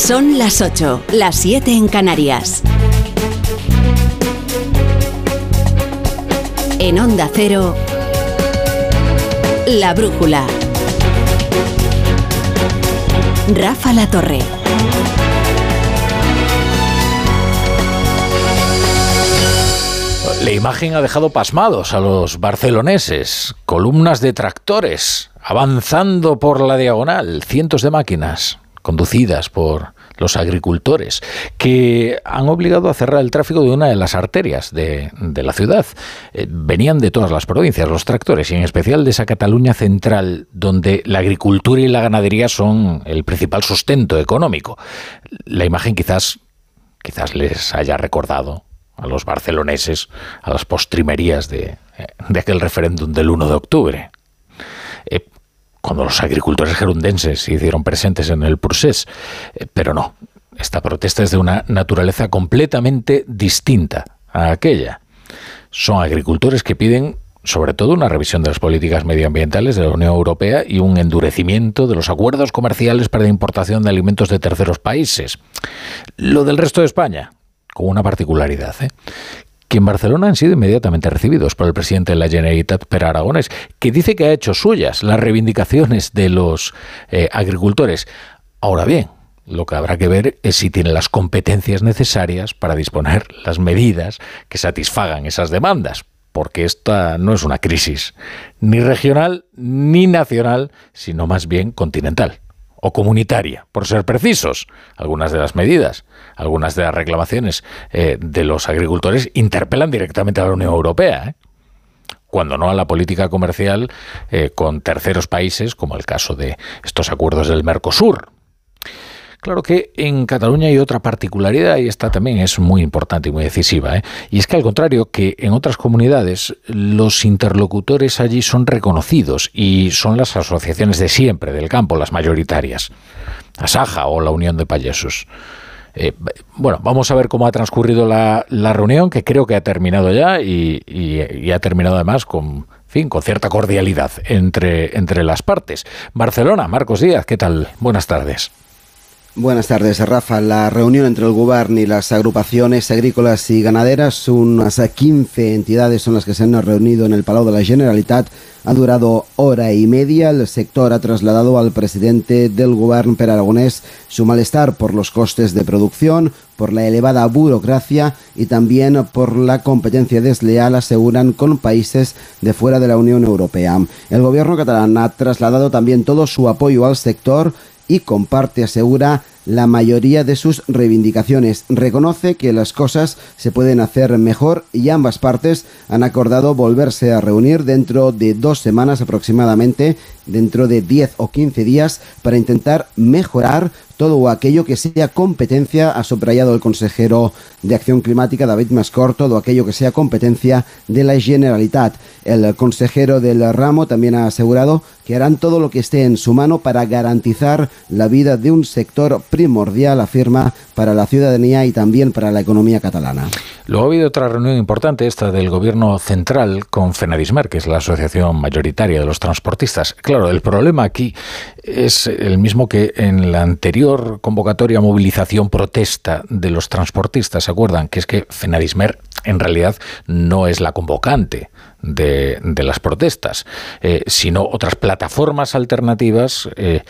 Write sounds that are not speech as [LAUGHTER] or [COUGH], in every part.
Son las 8, las 7 en Canarias. En Onda Cero, La Brújula. Rafa La Torre. La imagen ha dejado pasmados a los barceloneses. Columnas de tractores avanzando por la diagonal, cientos de máquinas conducidas por los agricultores, que han obligado a cerrar el tráfico de una de las arterias de, la ciudad. Eh, venían de todas las provincias los tractores y en especial de esa Cataluña central, donde la agricultura y la ganadería son el principal sustento económico. La imagen quizás, quizás les haya recordado a los barceloneses a las postrimerías de, de aquel referéndum del 1 de octubre. Cuando los agricultores gerundenses se hicieron presentes en el procés. Eh, pero no, esta protesta es de una naturaleza completamente distinta a aquella. Son agricultores que piden sobre todo una revisión de las políticas medioambientales de la Unión Europea y un endurecimiento de los acuerdos comerciales para la importación de alimentos de terceros países. Lo del resto de España, con una particularidad, ¿eh? Que en Barcelona han sido inmediatamente recibidos por el presidente de la Generalitat, Per Aragones, que dice que ha hecho suyas las reivindicaciones de los eh, agricultores. Ahora bien, lo que habrá que ver es si tiene las competencias necesarias para disponer las medidas que satisfagan esas demandas, porque esta no es una crisis ni regional ni nacional, sino más bien continental o comunitaria, por ser precisos. Algunas de las medidas, algunas de las reclamaciones eh, de los agricultores interpelan directamente a la Unión Europea. ¿eh? cuando no a la política comercial eh, con terceros países, como el caso de estos acuerdos del Mercosur. Claro que en Cataluña hay otra particularidad y esta también es muy importante y muy decisiva. ¿eh? Y es que al contrario que en otras comunidades, los interlocutores allí son reconocidos y son las asociaciones de siempre del campo, las mayoritarias. Asaja o la Unión de Payesos. Eh, bueno, vamos a ver cómo ha transcurrido la, reunión, que creo que ha terminado ya y, y, ha terminado además con, fin, con cierta cordialidad entre, entre las partes. Barcelona, Marcos Díaz, ¿qué tal? Buenas tardes. Buenas tardes, Rafa. La reunión entre el Gobierno y las agrupaciones agrícolas y ganaderas, unas 15 entidades son las que se han reunido en el Palau de la Generalitat, ha durado hora y media. El sector ha trasladado al presidente del Gobierno, Per Aragonés, su malestar por los costes de producción, por la elevada burocracia y también por la competencia desleal, aseguran, con países de fuera de la Unión Europea. El gobierno catalán ha trasladado también todo su apoyo al sector y comparte, asegura, la mayoría de sus reivindicaciones. Reconoce que las cosas se pueden hacer mejor y ambas partes han acordado volverse a reunir dentro de dos semanas aproximadamente, dentro de 10 o 15 días, para intentar mejorar todo aquello que sea competencia, ha subrayado el consejero de Acción Climática David Mascor, todo aquello que sea competencia de la Generalitat. El consejero del ramo también ha asegurado que harán todo lo que esté en su mano para garantizar la vida de un sector primordial, afirma, para la ciudadanía y también para la economía catalana. Luego ha habido otra reunión importante, esta del Gobierno Central con Fenadismer, que la asociación mayoritaria de los transportistas. Claro, el problema aquí es el mismo que en la anterior convocatoria, movilización, protesta de los transportistas. ¿Se acuerdan? Que es que Fenadismer en realidad no es la convocante de, las protestas, eh, sino otras plataformas alternativas eh,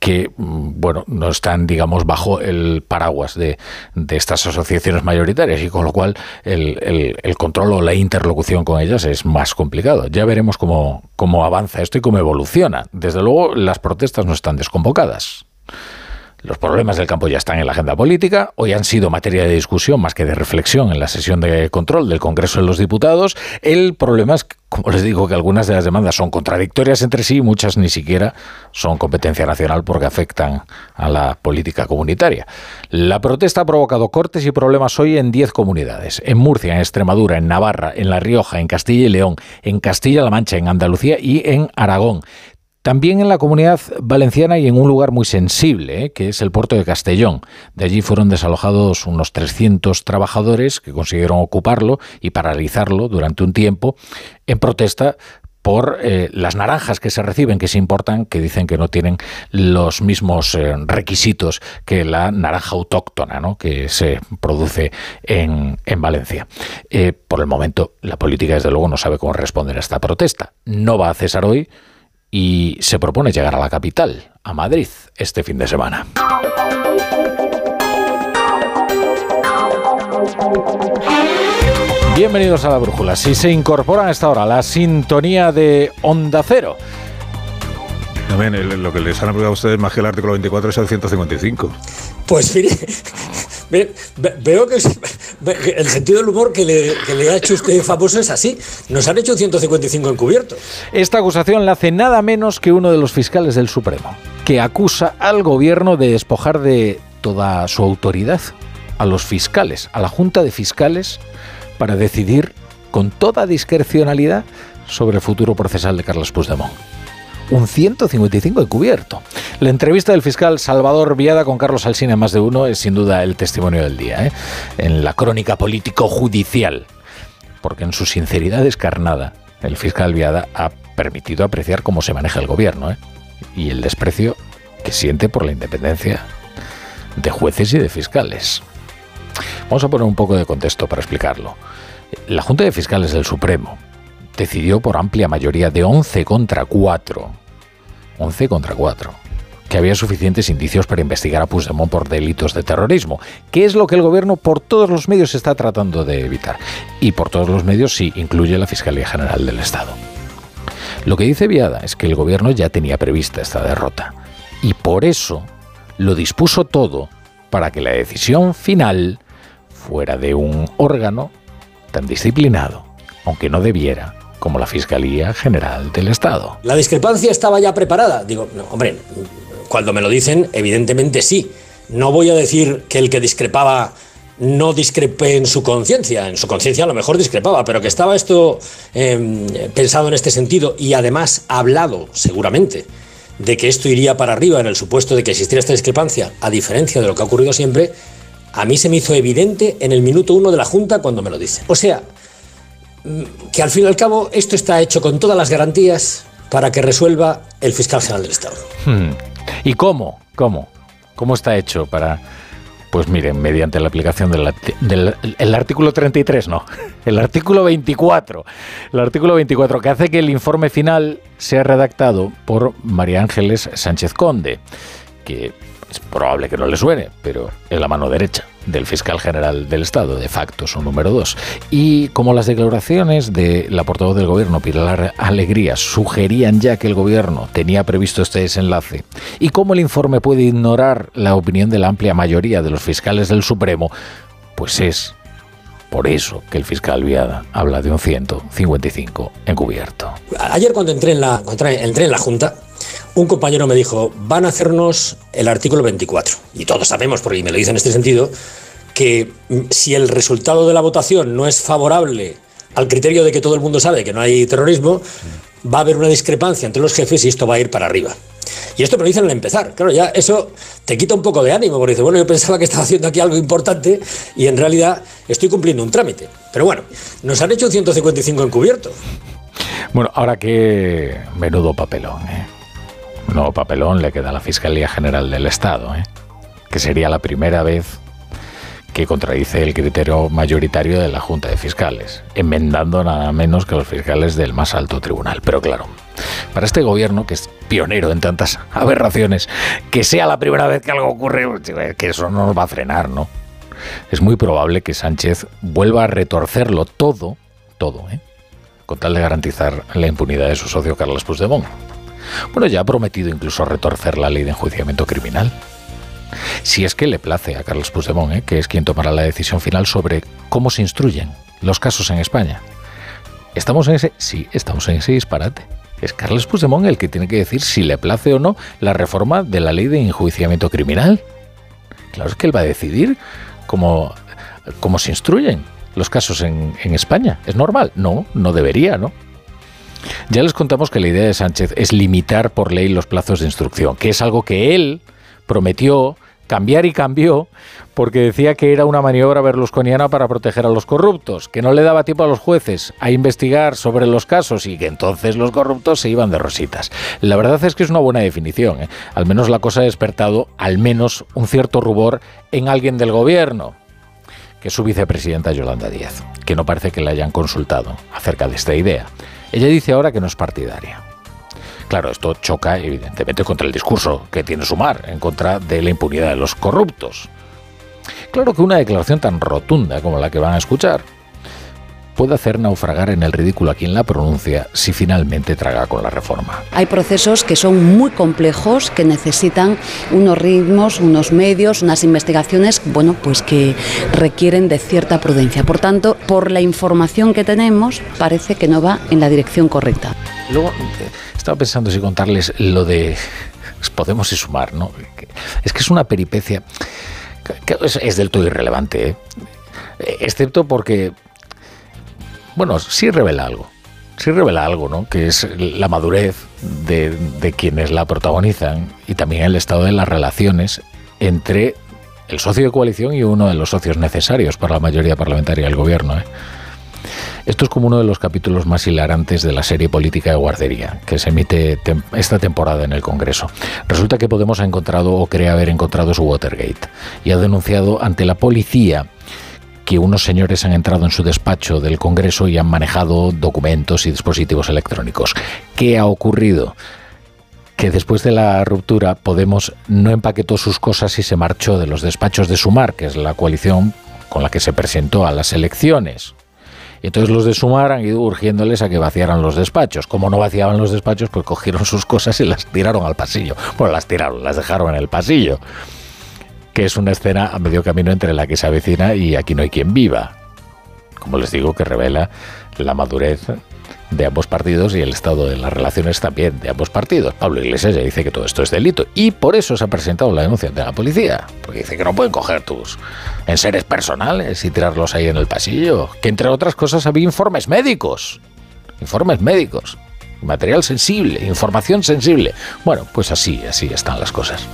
que mm, bueno no están digamos bajo el paraguas de, estas asociaciones mayoritarias y con lo cual el, el, control o la interlocución con ellas es más complicado. Ya veremos cómo, cómo avanza esto y cómo evoluciona. Desde luego las protestas no están desconvocadas. Los problemas del campo ya están en la agenda política, hoy han sido materia de discusión más que de reflexión en la sesión de control del Congreso de los Diputados. El problema es, como les digo, que algunas de las demandas son contradictorias entre sí y muchas ni siquiera son competencia nacional porque afectan a la política comunitaria. La protesta ha provocado cortes y problemas hoy en 10 comunidades, en Murcia, en Extremadura, en Navarra, en La Rioja, en Castilla y León, en Castilla-La Mancha, en Andalucía y en Aragón. También en la comunidad valenciana y en un lugar muy sensible, ¿eh? que es el puerto de Castellón. De allí fueron desalojados unos 300 trabajadores que consiguieron ocuparlo y paralizarlo durante un tiempo en protesta por eh, las naranjas que se reciben, que se importan, que dicen que no tienen los mismos eh, requisitos que la naranja autóctona ¿no? que se produce en, en Valencia. por el momento, la política, desde luego, no sabe cómo responder a esta protesta. No va a cesar hoy y se propone llegar a la capital, a Madrid, este fin de semana. Bienvenidos a la brújula. Si se incorporan a esta hora la sintonía de Onda Cero. También lo que les han aplicado a ustedes más que el artículo 24 es el 155. Pues mire, [LAUGHS] veo que el sentido del humor que le, ha hecho usted famoso es así. Nos han hecho 155 encubiertos. Esta acusación la hace nada menos que uno de los fiscales del Supremo, que acusa al gobierno de despojar de toda su autoridad a los fiscales, a la Junta de Fiscales para decidir con toda discrecionalidad sobre el futuro procesal de Carlos Puigdemont. Un 155 encubierto. La entrevista del fiscal Salvador Viada con Carlos Alsina más de uno es sin duda el testimonio del día, ¿eh? en la crónica político-judicial. Porque en su sinceridad descarnada, el fiscal Viada ha permitido apreciar cómo se maneja el gobierno ¿eh? y el desprecio que siente por la independencia de jueces y de fiscales. Vamos a poner un poco de contexto para explicarlo. La Junta de Fiscales del Supremo decidió por amplia mayoría de 11 contra 4, 11 contra 4, que había suficientes indicios para investigar a Puigdemont por delitos de terrorismo, que es lo que el gobierno por todos los medios está tratando de evitar. Y por todos los medios sí incluye la Fiscalía General del Estado. Lo que dice Viada es que el gobierno ya tenía prevista esta derrota y por eso lo dispuso todo para que la decisión final fuera de un órgano tan disciplinado, aunque no debiera, como la Fiscalía General del Estado. La discrepancia estaba ya preparada. Digo, hombre, cuando me lo dicen, evidentemente sí. No voy a decir que el que discrepaba no discrepé en su conciencia. En su conciencia a lo mejor discrepaba, pero que estaba esto em, pensado en este sentido y además hablado, seguramente, de que esto iría para arriba en el supuesto de que existiera esta discrepancia, a diferencia de lo que ha ocurrido siempre, a mí se me hizo evidente en el minuto uno de la Junta cuando me lo dicen. O sea, que al fin y al cabo esto está hecho con todas las garantías para que resuelva el fiscal general del Estado. Hmm. ¿Y cómo? ¿Cómo? ¿Cómo está hecho para...? Pues miren, mediante la aplicación del artículo 33, no, el artículo 24. [LAUGHS] El artículo 24 que hace que el informe final sea redactado por María Ángeles Sánchez Conde, que es probable que no le suene, pero es la mano derecha del fiscal general del Estado, de facto, su número dos. Y como las declaraciones de la portavoz del gobierno, Pilar Alegría, sugerían ya que el gobierno tenía previsto este desenlace, y como el informe puede ignorar la opinión de la amplia mayoría de los fiscales del Supremo, pues es por eso que el fiscal Viada habla de un 155 encubierto. Ayer cuando entré en la, entré en la Junta, un compañero me dijo, van a hacernos el artículo 24. Y todos sabemos, porque me lo dice en este sentido, que si el resultado de la votación no es favorable al criterio de que todo el mundo sabe que no hay terrorismo, va a haber una discrepancia entre los jefes y esto va a ir para arriba. Y esto me lo dicen al empezar. Claro, ya eso te quita un poco de ánimo, porque dices, bueno, yo pensaba que estaba haciendo aquí algo importante y en realidad estoy cumpliendo un trámite. Pero bueno, nos han hecho un 155 encubierto. Bueno, ahora qué menudo papelón, ¿eh? Nuevo papelón le queda a la Fiscalía General del Estado, ¿eh? que sería la primera vez que contradice el criterio mayoritario de la Junta de Fiscales, enmendando nada menos que los fiscales del más alto tribunal. Pero claro, para este gobierno, que es pionero en tantas [LAUGHS] aberraciones, que sea la primera vez que algo ocurre, que eso no nos va a frenar, ¿no? Es muy probable que Sánchez vuelva a retorcerlo todo, todo, ¿eh? con tal de garantizar la impunidad de su socio Carlos Puigdemont. Bueno, ya ha prometido incluso retorcer la ley de enjuiciamiento criminal. Si es que le place a Carlos Puigdemont, ¿eh? que es quien tomará la decisión final sobre cómo se instruyen los casos en España. ¿Estamos en ese? Sí, estamos en ese disparate. Es Carlos Puigdemont el que tiene que decir si le place o no la reforma de la ley de enjuiciamiento criminal. Claro, es que él va a decidir cómo, cómo se instruyen los casos en, en España. ¿Es normal? No, no debería, ¿no? Ya les contamos que la idea de Sánchez es limitar por ley los plazos de instrucción, que es algo que él prometió cambiar y cambió porque decía que era una maniobra berlusconiana para proteger a los corruptos, que no le daba tiempo a los jueces a investigar sobre los casos y que entonces los corruptos se iban de rositas. La verdad es que es una buena definición. ¿eh? Al menos la cosa ha despertado al menos un cierto rubor en alguien del gobierno que es su vicepresidenta Yolanda Díaz, que no parece que le hayan consultado acerca de esta idea. Ella dice ahora que no es partidaria. Claro, esto choca evidentemente contra el discurso que tiene Sumar en contra de la impunidad de los corruptos. Claro que una declaración tan rotunda como la que van a escuchar puede hacer naufragar en el ridículo a quien la pronuncia si finalmente traga con la reforma. Hay procesos que son muy complejos, que necesitan unos ritmos, unos medios, unas investigaciones, bueno, pues que requieren de cierta prudencia. Por tanto, por la información que tenemos, parece que no va en la dirección correcta. Luego, estaba pensando si contarles lo de Podemos y sumar, ¿no? Es que es una peripecia que es, del todo irrelevante, ¿eh? excepto porque bueno, sí revela algo. Sí revela algo, ¿no? Que es la madurez de, quienes la protagonizan y también el estado de las relaciones entre el socio de coalición y uno de los socios necesarios para la mayoría parlamentaria del gobierno. ¿eh? Esto es como uno de los capítulos más hilarantes de la serie política de guardería, que se emite esta temporada en el Congreso. Resulta que Podemos ha encontrado o cree haber encontrado su Watergate y ha denunciado ante la policía que unos señores han entrado en su despacho del Congreso y han manejado documentos y dispositivos electrónicos. ¿Qué ha ocurrido? que después de la ruptura Podemos no empaquetó sus cosas y se marchó de los despachos de Sumar, que es la coalición con la que se presentó a las elecciones. Entonces los de Sumar han ido urgiéndoles a que vaciaran los despachos. Como no vaciaban los despachos, pues cogieron sus cosas y las tiraron al pasillo. Bueno, las tiraron, las dejaron en el pasillo que es una escena a medio camino entre la que se avecina y Aquí no hay quien viva. Como les digo, que revela la madurez de ambos partidos y el estado de las relaciones también de ambos partidos. Pablo Iglesias ya dice que todo esto es delito y por eso se ha presentado la denuncia de la policía, porque dice que no pueden coger tus enseres personales y tirarlos ahí en el pasillo, que entre otras cosas había informes médicos, informes médicos, material sensible, información sensible. Bueno, pues así, así están las cosas.